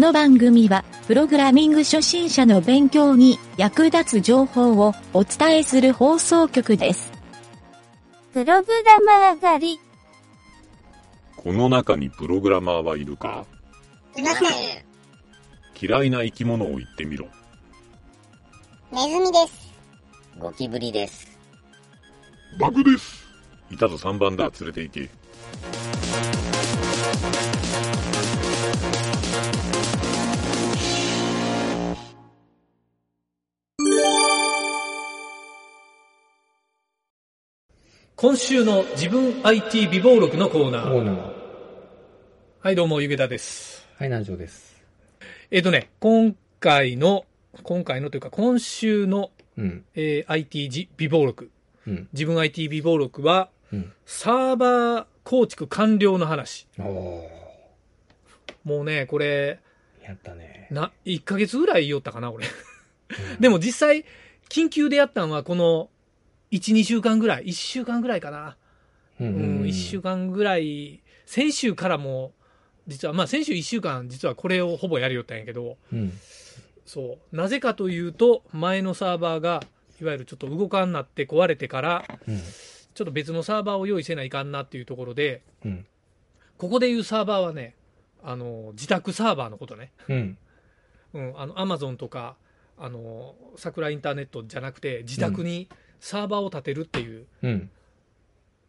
この番組は、プログラミング初心者の勉強に役立つ情報をお伝えする放送局です。プログラマー狩り。この中にプログラマーはいるか？いません。嫌いな生き物を言ってみろ。ネズミです。ゴキブリです。バグですいたぞ3番だ、連れて行け。今週の自分 IT 美貌録のコーナー。オーナー。はい、どうも、ゆげたです。はい、南條です。えっ、とね、今回の、今回のというか、今週の、うん。えー IT じ美貌録。うん。自分 IT 美貌録は、うん。サーバー構築完了の話。もうね、これ、やったね。な、1ヶ月ぐらい言おったかな、俺。でも実際、緊急でやったんは、この、1、2週間ぐらい。1週間ぐらいかな。ううん、1週。間ぐらい、先週からも、実は、まあ先週1週間、実はこれをほぼやりよったんやけど、うん。そう。なぜかというと、前のサーバーが、いわゆるちょっと動かんなって壊れてから、うん。ちょっと別のサーバーを用意せないかんなっていうところで、うん。ここでいうサーバーはね、あの、自宅サーバーのことね。うん。うん、あの、アマゾンとか、あの、桜インターネットじゃなくて、自宅にサーバーを立てるっていううん。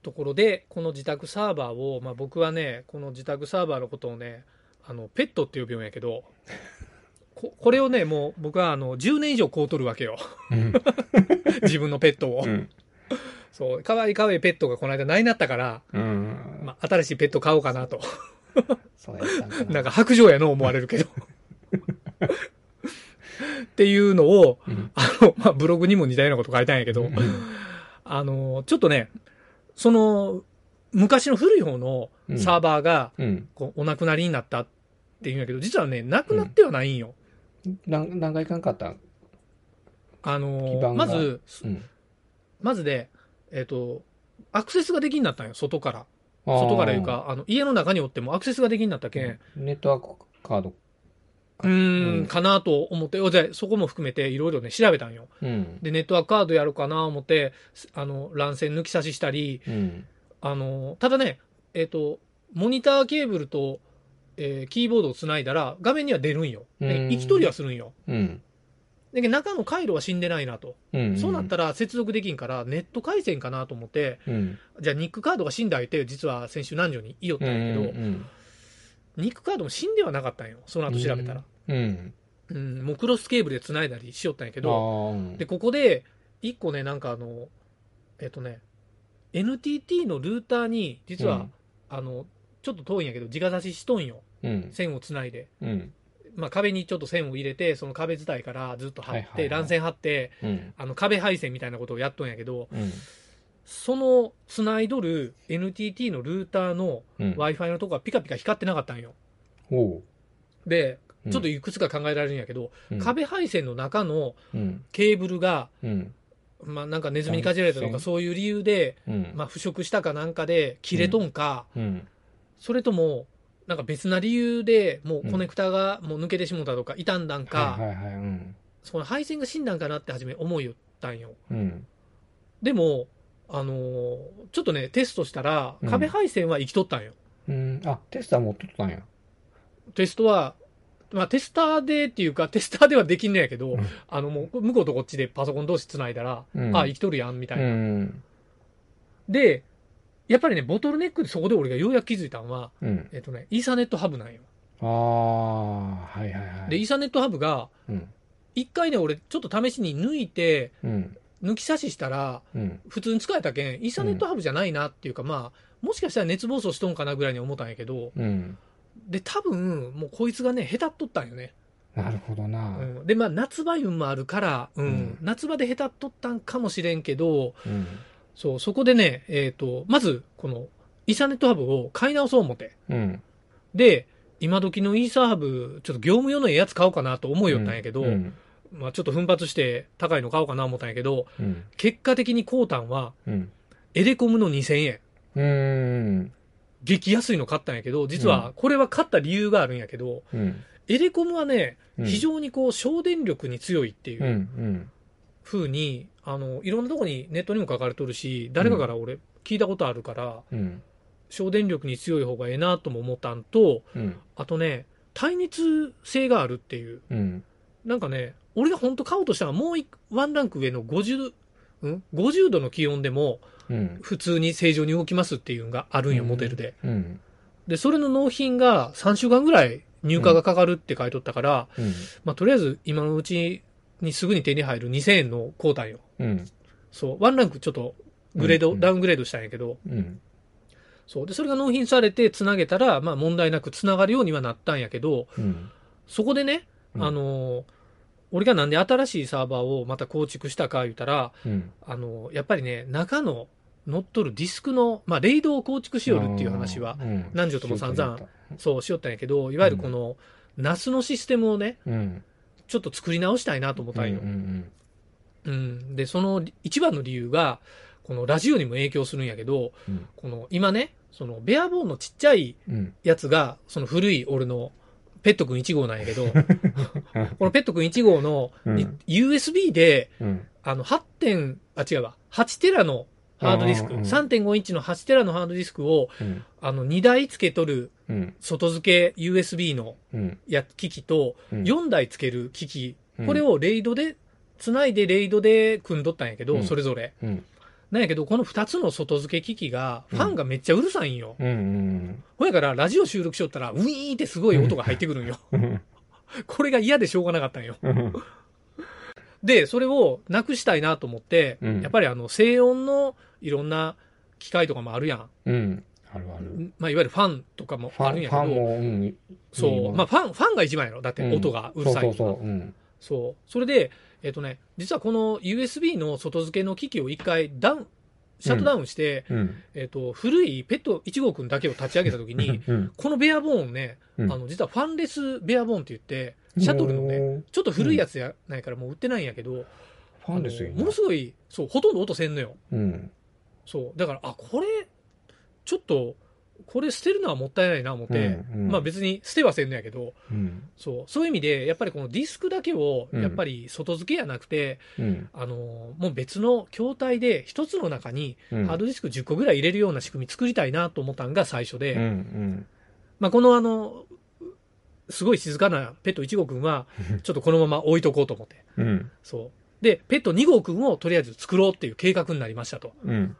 ところで、この自宅サーバーを、まあ僕はね、この自宅サーバーのことをね、あの、ペットって呼ぶんやけど、ここれをね、もう僕はあの、10年以上こうとるわけよ。うん。自分のペットを。うん。そう、かわいいかわいいペットがこの間ないなったから、うん。まあ新しいペット買おうかなと。そうやったんかな。なんか白状やの思われるけど。っていうのを、うん。あの、まあ、ブログにも似たようなこと書いたんやけど、うんあの、ちょっとね、その、昔の古い方のサーバーが、うん。こうお亡くなりになったっていうんやけど、実はね、亡くなってはないんよ。何、何回いかんかった？あ基の、まず、うん。まずで、えっ、と、アクセスができになったんよ、外から。外からいう。か、あの、家の中におってもアクセスができになったけん、ネットワークカード。うーん、うんかなと思って、おじゃあそこも含めていろいろね、調べたんよ。うん。で、ネットワークカードやるかな思って、あの、乱線抜き差ししたり、うん。あの、ただね、えっ、と、モニターケーブルと、えーキーボードをつないだら、画面には出るんよ。うんで生き取りはするんよ。うん。だけど中の回路は死んでないなと。うん。そうなったら接続できんから、ネット回線かなと思って、うん。じゃあニックカードが死んだ相手、実は先週南條に言いよったうんやけど、ん。ニックカードも死んではなかったんよ。その後調べたら。うん。うん、もうクロスケーブルで繋いだりしよったんやけあど、ーで、ここで、一個ね、なんかあの、えっ、とね、NTT のルーターに、実は、うんあの、ちょっと遠いんやけど、直差ししとんよ。うん。線をつないで。うん。まあ、壁にちょっと線を入れて、その壁伝いからずっと貼って、乱線貼って、うん。あの、壁配線みたいなことをやっとんやけど、うん。その、つないどる NTT のルーターのうん。Wi-Fi のとこがピカピカ光ってなかったんよ。で、うんちょっといくつか考えられるんやけど、うん壁配線の中のうん。ケーブルが、うん。まあ、なんかネズミにかじられたとか、そういう理由で、うん。まあ、腐食したかなんかで切れとんか、うん。それとも、なんか別な理由でもうコネクタがもう抜けてしもたとか、傷んだんか。その配線が死んだんかなって初め思いよったんよ。うん。でも、あのーちょっとね、テストしたらう、ん壁配線は生きとったんよ。うん。あ、テスター持っとったんや。テストは、まあテスターでっていうか、テスターではできんのやけど、うんあのもう向こうとこっちでパソコン同士繋いだら、うんあ、生きとるやん、みたいうな。ん。で、やっぱりね、ボトルネックでそこで俺がようやく気づいたのは、うん。えっとね、イーサネットハブなんよ。ああ、はいはいはい。で、イーサネットハブが、うん。一回ね、俺、ちょっと試しに抜いて、うん。抜き差ししたら、うん。普通に使えたけん、イーサネットハブじゃないなっていうか、まあ、もしかしたら熱暴走しとんかなぐらいに思ったんやけど、うん。で、多分、もうこいつがね、下手っとったんよね。なるほどな。うん、で、まあ、夏場運もあるから、うん、うん夏場で下手っとったんかもしれんけど、うん。そう、そこでね、えっ、と、まず、この、イーサネットハブを買い直そう思って。うん。で、今時のイーサーハブ、ちょっと業務用のええやつ買おうかなと思いよったんやけど、うん。まあちょっと奮発して高いの買おうかな思ったんやけど、うん。結果的に買うたんは、うん。エレコムの2000円。うん。激安いの買ったんやけど、実はこれは買った理由があるんやけど、うん。エレコムはね、うん非常にこう省電力に強いっていうん、う。に、あの、いろんなとこにネットにも書かれとるし、誰かから俺聞いたことあるから、うん。省電力に強い方がええなとも思ったんと、うん。あとね、耐熱性があるっていう。うん。なんかね、俺が本当買おうとしたらもう一ワンランク上の50、ん ?50 度の気温でもうん。普通に正常に動きますっていうのがあるんよ、モデルで。うん。で、それの納品が3週間ぐらい入荷がかかるって書いとったから、うん。まあとりあえず今のうちにすぐに手に入る2000円の交代よ。うん。そう、ワンランクちょっとグレード、うんダウングレードしたんやけど、うん。そう。で、それが納品されて繋げたら、まあ問題なく繋がるようにはなったんやけど、うん。そこでね、うんあのー俺がなんで新しいサーバーをまた構築したか言ったら、うん。あのーやっぱりね、中の乗っとるディスクの、まあ、レイドを構築しよるっていう話は、うん、何十とも散々そうしよったんやけど、いわゆるこの、NAS のシステムをね、うん。ちょっと作り直したいなと思ったんよ。うん。うん。で、その一番の理由が、このラジオにも影響するんやけど、うんこの今ね、そのベアボーンのちっちゃいうん。やつが、その古い俺のペットくん1号なんやけど、このペットくん1号の、うんい USB で、うん。あの、8点、あ、違うわ、8テラのハードディスク、うん3.5インチの8テラのハードディスクを、うん。あの、2台付け取るうん。外付け USB のうん。や機器と、うん4台付ける機器、うんこれをレイドで、繋いでレイドで組んどったんやけど、うんそれぞれ。うん。なんやけど、この2つの外付け機器が、ファンがめっちゃうるさいんよ。うん。うん。ほやから、ラジオ収録しよったら、ウィーンってすごい音が入ってくるんよ。うん。これが嫌でしょうがなかったんよ。うん。で、それをなくしたいなと思って、うんやっぱりあの、静音のいろんな機械とかもあるやん。うん。あるある。まあ、いわゆるファンとかもあるんやけど、ファンも、うん。そう、まあ、ファン、ファンが一番やろ。だってうん音がうるさい、そうそうそう。うん。そう。それで、えっ、とね、実はこの USB の外付けの機器を一回ダウン、シャットダウンして、うん。えっ、と、古いペット1号くんだけを立ち上げたときに、うん。このベアボーンね、うんあの、実はファンレスベアボーンって言って、シャトルのね、ね。ちょっと古いやつやないからもう売ってないんやけど、ファンですよ、あのものすごい、そう、ほとんど音せんのよ。うん。そう。だから、あ、これ、ちょっと、これ捨てるのはもったいないな思って、うんうんまあ別に捨てはせんのやけど、うん。そう、そういう意味で、やっぱりこのディスクだけを、うんやっぱり外付けやなくて、うん。あの、もう別の筐体で一つの中にうん。ハードディスク10個ぐらい入れるような仕組み作りたいなと思ったんが最初で、うん。うん。まあこのあの、すごい静かなペット1号くんは、ちょっとこのまま置いとこうと思って。うん。そう。で、ペット2号くんをとりあえず作ろうっていう計画になりましたと。うん。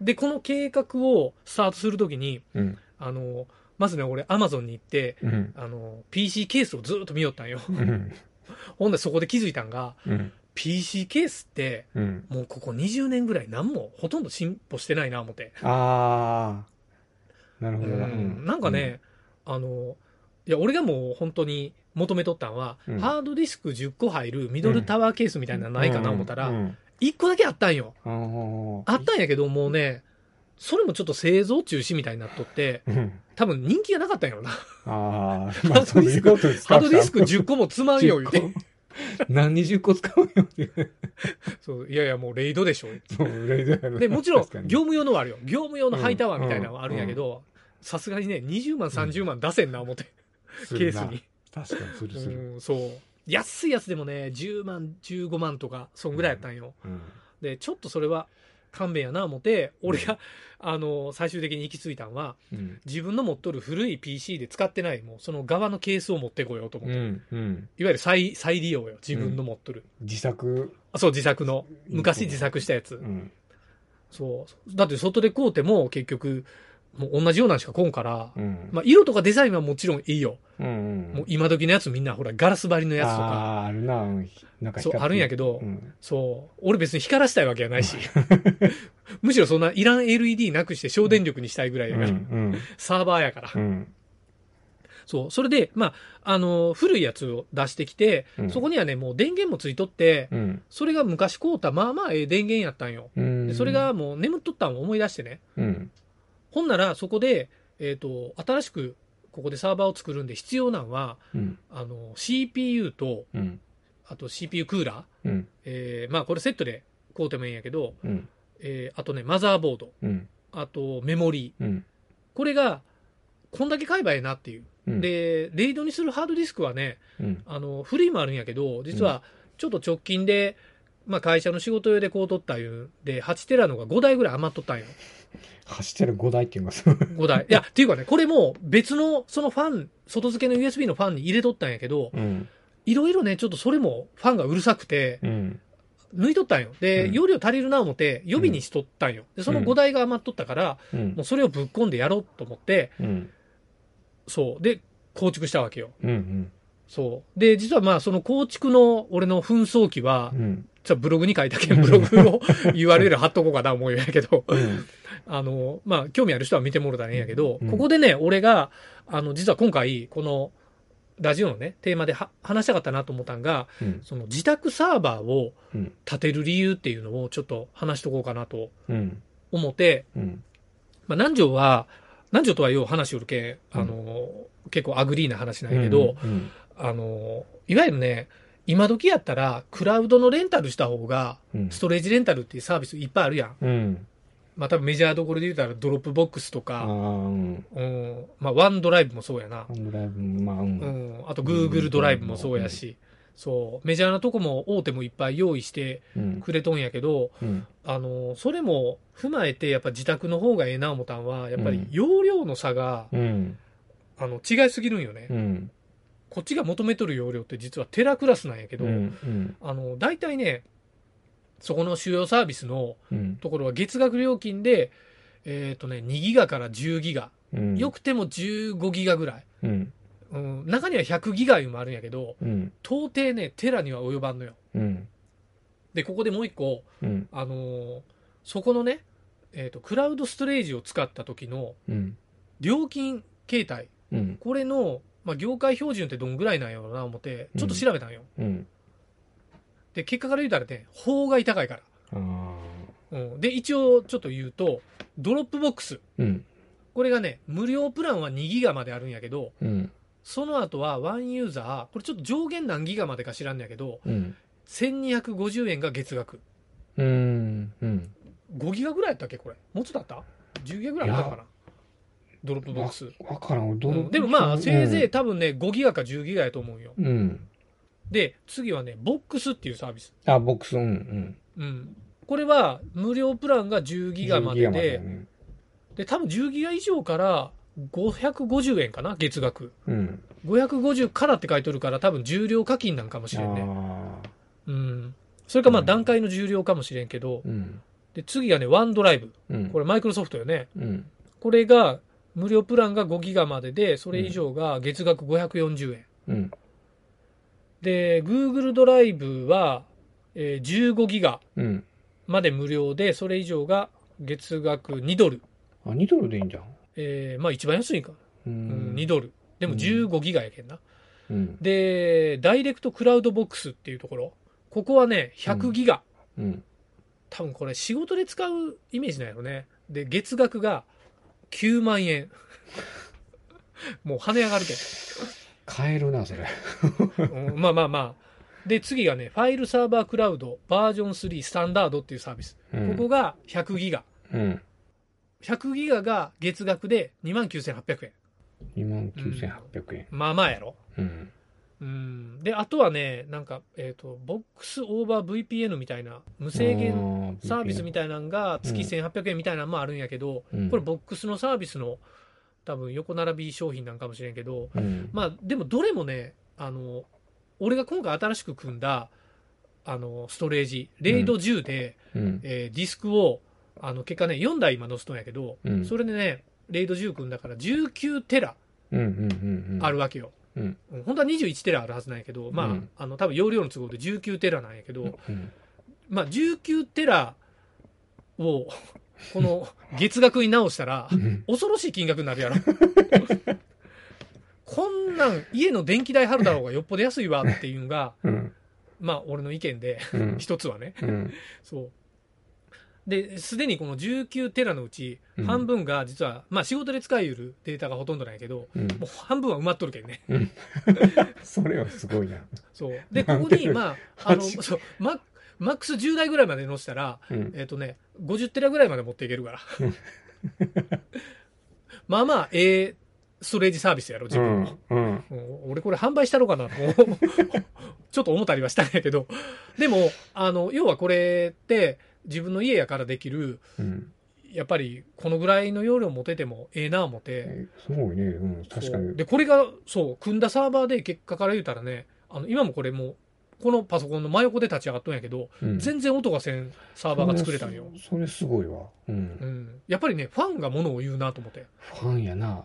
で、この計画をスタートするときに、うん。あの、まずね、俺、アマゾンに行って、うん。あの、PC ケースをずっと見よったんよ。うん。ほんで、そこで気づいたんが、うん。PC ケースって、うん。もうここ20年ぐらい何もほとんど進歩してないな、思って。ああ。なるほどな。うんかね、あの、いや、俺がもう本当に求めとったんは、うんハードディスク10個入るミドルタワーケースみたいなのないかな思ったら、うん。1個だけあったんよ。ああったんやけど、もうね、それもちょっと製造中止みたいになっとって、うん。多分人気がなかったんやろな。ああ。ハードディスク10個もつまんよ、言うて。何二十個使うよって。そう、いやいや、もうレイドでしょ。そう、レイドやろで、もちろん、業務用のはあるよ。業務用のハイタワーみたいなのはあるんやけど、さすがにね、20万、30万出せんな、思って、ケースに。確かにするする。うん、そう。安いやつでもね、10万、15万とか、そんぐらいやったんよ。うん。で、ちょっとそれは勘弁やな、思って、俺が、あの、最終的に行き着いたんは、うん。自分の持っとる古い PC で使ってない、もうその側のケースを持ってこようと思って。うん。うん。いわゆる再、再利用よ、自分の持っとる。自作？あそう、自作の。昔自作したやつ。うん。そう。だって外で買うても結局、もう同じようなんしかこんから、うん。まあ色とかデザインはもちろんいいよ。うんうん。もう今時のやつみんなほらガラス張りのやつとか。ああー、あるな。うんなんかそう、あるんやけど、うん。そう。俺別に光らしたいわけやないし。むしろそんないらん LED なくして省電力にしたいぐらいやうん。から、うん。サーバーやから。うん。そう。それで、まあ、あの、古いやつを出してきて、うんそこにはね、もう電源もついとって、うん。それが昔買うたまあまあええ電源やったんよ。うん。でそれが、もう眠っとったんを思い出してね。うん。ほんならそこで、えっ、と、新しくここでサーバーを作るんで必要なんは、うん。あの、CPU と、うん。あと CPU クーラー、うん。えーまあこれセットで買うてもいいんやけど、うん。えーあとね、マザーボード、うん。あとメモリー。うん。これがこんだけ買えばええなっていう。うん、で、レイドにするハードディスクはね、うん。あの、古いもあるんやけど、実は、ちょっと直近で、まあ会社の仕事用でこう取ったいうんで、8テラのが5台ぐらい余っとったんよ。走ってる5台っていうのがすごい。5台。いや、っていうかね、これも別の、そのファン、外付けの USB のファンに入れとったんやけど、うん。いろいろね、ちょっとそれもファンがうるさくて、うん。抜いとったんよ。で、うん容量足りるな思って、予備にしとったんよ。で、そのうん5台が余っとったから、うんもう。それをぶっ込んでやろうと思って、うん。そう。で、構築したわけよ。うん。そう。で、実はまあ、その構築の俺の紛争機はう、ん。ブログに書いたけん、ブログを URL 貼っとこうかな思うんやけど、うん。あの、まあ、興味ある人は見てもろたらいいんやけど、うんここでね、俺が、あの、実は今回、この、ラジオのね、テーマでは話したかったなと思ったんが、うん。その自宅サーバーをうん立てる理由っていうのをちょっと話しとこうかなとうん。思って、うん。まあ、南條は、南條とはよう話をるけん、あの、結構アグリーな話なんやけど、うん。あの、いわゆるね、今時やったら、クラウドのレンタルした方が、うん。ストレージレンタルっていうサービスいっぱいあるやん。うん。まあ多分メジャーどころで言うたらドロップボックスとか、うん。うん、まあワンドライブもそうやなハ。ンドライブ、まあ、う。うんん、あと Google ドライブもそうやし、そう、メジャーなとこも大手もいっぱい用意してうん。くれとんやけど、うん。あの、それも踏まえて、やっぱ自宅の方がええな思ったんは、やっぱりうん容量の差が、うん。あの、違いすぎるんよね。うん。こっちが求めとる容量って実はテラクラスなんやけど、うん。うん。あの、大体ね、そこの主要サービスのうん。ところは月額料金で、えっ、とね、2ギガから10ギガ。うん。よくても15ギガぐらい。うん。うん、中には100ギガいうもあるんやけど、うん。到底ね、テラには及ばんのよ。うん。で、ここでもう一個、うん。あのーそこのね、えっ、と、クラウドストレージを使った時のうん。料金形態、うん。これの、まあ、業界標準ってどんぐらいなんやろうな思って、ちょっと調べたんよ。うん。で、結果から言うたらね、法外高いから。ああ。うん。で、一応ちょっと言うと、ドロップボックス。うん。これがね、無料プランは2ギガまであるんやけど、うん。その後はワンユーザー、これちょっと上限何ギガまでか知らんのやけど、うん。1250円が月額。うん。うん。5ギガぐらいやったっけこれ。もっとだった ?10 ギガぐらいあったかな？ドロップボックス。わからん。どうんでもまあ、せいぜい多分ね、5ギガか10ギガやと思うよ。うん。で、次はね、ボックスっていうサービス。あ、ボックス、うん。うん。うん。これは、無料プランが10ギガまで10ギガまで、ねで、多分10ギガ以上から550円かな月額。うん。550からって書いてるから、多分重量課金なんかもしれんね。うん。それかまあうん段階の重量かもしれんけど、うん。で、次がね、ワンドライブ。うん。これマイクロソフトよね。うん。これが、無料プランが5ギガまでで、それ以上が月額540円。うん。で、Google ドライブは、えー15ギガうん。まで無料で、それ以上が月額2ドル。あ、2ドルでいいんじゃん。えーまあ一番安いか。ううん、2ドル。でもうん15ギガやけんな。うん。で、ダイレクトクラウドボックスっていうところ。ここはね、100ギガ。うん。多分これ仕事で使うイメージなんやろね。で、月額が9万円。もう跳ね上がるけん。買えるな、それ。うんまあまあまあ。で、次がね、ファイルサーバークラウドバージョン3スタンダードっていうサービス。うんここが100ギガ。うん。100ギガが月額で29,800円。2万9800円。まあまあやろ。うん。うん。で、あとはね、なんか、えっ、と、ボックスオーバー VPN みたいな、無制限サービスみたたいなのが月うん1800円みたいなのもあるんやけど、うんこれボックスのサービスの多分横並び商品なんかもしれんけど、うん。まあでもどれもね、あの、俺が今回新しく組んだ、あの、ストレージ、レイド10で、うん。えーディスクを、あの、結果ね、4台今載せとんやけど、うんそれでね、レイド10組んだから19テラうん。うん。うん。あるわけよ。うん。うん本当は21テラあるはずなんやけど、まあ、うんあの、多分容量の都合で19テラなんやけど、うん。まあ、19テラを、この月額に直したら、うん。恐ろしい金額になるやろ。こんなん、家の電気代払った方がよっぽど安いわっていうのが、うん。まあ、俺の意見で、うん。一つはね。うん。そう。で、すでにこの19テラのうち、うん半分が実は、まあ仕事で使い得るデータがほとんどなんやけど、うん。もう半分は埋まっとるけんね。それはすごいな。そう。で、ここに、まあ、あの、そう、ママックス10台ぐらいまで乗せたら、うん。えっ、とね、50テラぐらいまで持っていけるから。まあまあ、ええストレージサービスやろ、自う分の。ん。うん。俺これ販売したろうかなと、ちょっと思ったりはしたんやけど、でも、あの、要はこれって、自分の家やからできる、うん。やっぱりこのぐらいの容量持ててもええな思って、えすごいね。うん。確かに。で、これが、そう、組んだサーバーで結果から言うたらね、あの、今もこれもう、このパソコンの真横で立ち上がっとんやけど、うん全然音がせんサーバーが作れたんよ。それそれすごいわ。うんう。ん。やっぱりね、ファンがものを言うなと思って。ファンやな。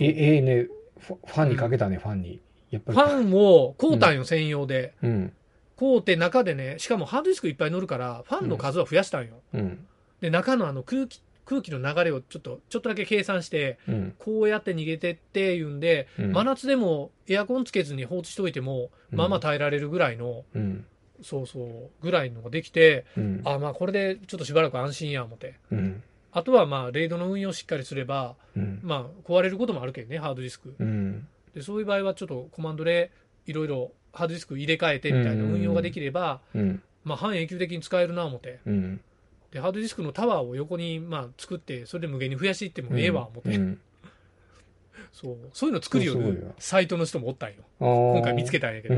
え、ええね。ファファンにかけたね、ファンに。やっぱり。ファンを買うたんよ、専用で。うん。買うて中でね、しかもハードディスクいっぱい乗るから、ファンの数は増やしたんよ。うん。で、中のあの空気、空気の流れをちょっと、ちょっとだけ計算して、うん。こうやって逃げてっていうんで、うん真夏でもエアコンつけずに放置しといても、うんまあまあ耐えられるぐらいの、うん。そうそう、ぐらいのができて、うん。あ、まあこれでちょっとしばらく安心や思って。うん。あとはまあ、レイドの運用しっかりすれば、うん。まあ壊れることもあるけどね、ハードディスク。うん。で、そういう場合はちょっとコマンドでいろいろハードディスク入れ替えてみたいな運用ができれば、うん。まあ半永久的に使えるな思って。うん。で、ハードディスクのタワーを横にまあ作って、それで無限に増やしていってもええわ思って。うん。そう。そういうの作るよそうすごいわサイトの人もおったんよ。今今回見つけたんやけど。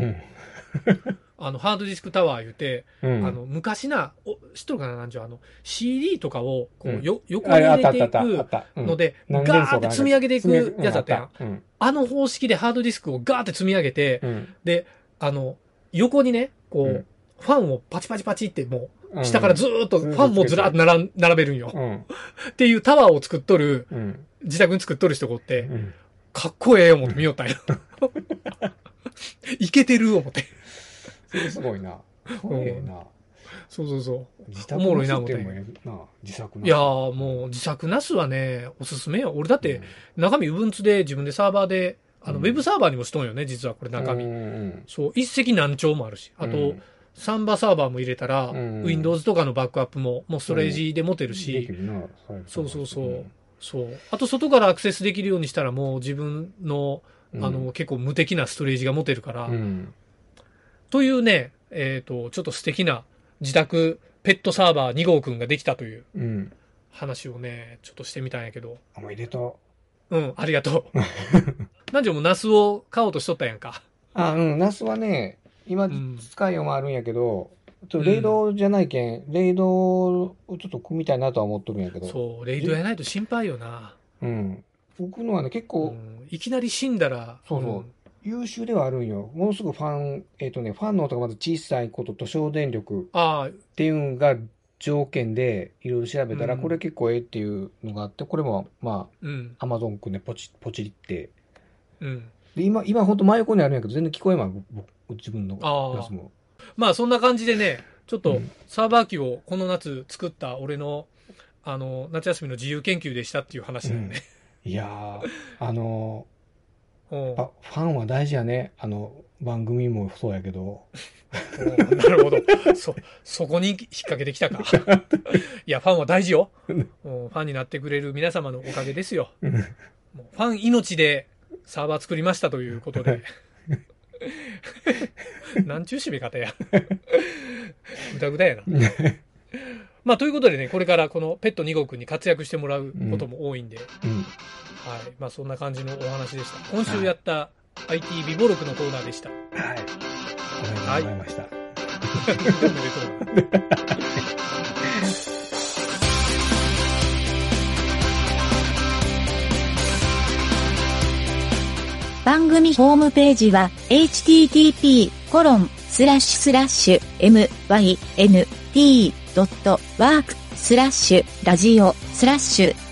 うん。あの、ハードディスクタワー言うて、うん。あの、昔な、お知っとるかななんちゅう、あの、CD とかを、こうよ、横あに入れてい。くので、ガーって積み上げていくやつだったやん。うん。あの方式でハードディスクをガーって積み上げて、うん。で、あの、横にね、こう、うんファンをパチパチパチってもう下からずーっとファンもずらーっと並べるんよ。うん。っていうタワーを作っとる、うん。自宅に作っとる人がおって、うん。かっこええ思って見よったんや。いけてる思って。それすごいな。それええな。そうそうそう。自おもええな。自作いやーもう自作なすはね、おすすめよ。俺だって、中身 Ubuntu で自分でサーバーで、あの、うんウェブサーバーにもしとんよね、実はこれ中身。そう、一石何鳥もあるし。あと、うんサンバサーバーも入れたら、うん Windows とかのバックアップも、もうストレージで持てるし。そうそうそう。そう。あと、外からアクセスできるようにしたら、もう自分の、うんあの、結構無敵なストレージが持てるから、うん。というね、えっ、と、ちょっと素敵な自宅ペットサーバー2号くんができたといううん。話をね、ちょっとしてみたんやけど、おめでとうん、ありがとう。なんじゃもうナスを買おうとしとったやんか。う。あ、うん。ナスはね、今ん使いようもあるんやけど、ちょっとレイドじゃないけん、レイドをちょっと組みたいなとは思っとるんやけど。そう、レイドやないと心配よな。うん。僕のはね、結う構ん、いきなり死んだら、そうそうん優秀ではあるんよ。ものすごくファン、えっ、とね、ファンの音がまず小さいことと省電力ああ、っていうのが条件でいろいろ調べたら、うんこれ結構ええっていうのがあって、これもまうん、あ、アマゾンくんでポチポチって。うん。で、今、今ほんと真横にあるんやけど、全然聞こえまん、僕自分のあーやつも。まあそんな感じでね、ちょっとうんサーバー機をこの夏作った俺の、あの、夏休みの自由研究でしたっていう話だよね。いやー、あのうんー、あファンは大事やね。あの、番組もそうやけど。うんなるほど。そ、そこに引っ掛けてきたか。いや、ファンは大事よ。うんファンになってくれる皆様のおかげですよ。ファン命でサーバー作りましたということで。なんちゅう締め方や。ぐだぐだやな。まあ、ということでね、これからこのペット2号くんに活躍してもらうことも多いんで、うん。はい。まあ、そんな感じのお話でした。今週やった IT 美貌録のコーナーでした。はい。ありがとうございました。おめでとう番組ホームページは http:// mynt.work スラッシュラジオスラッシュ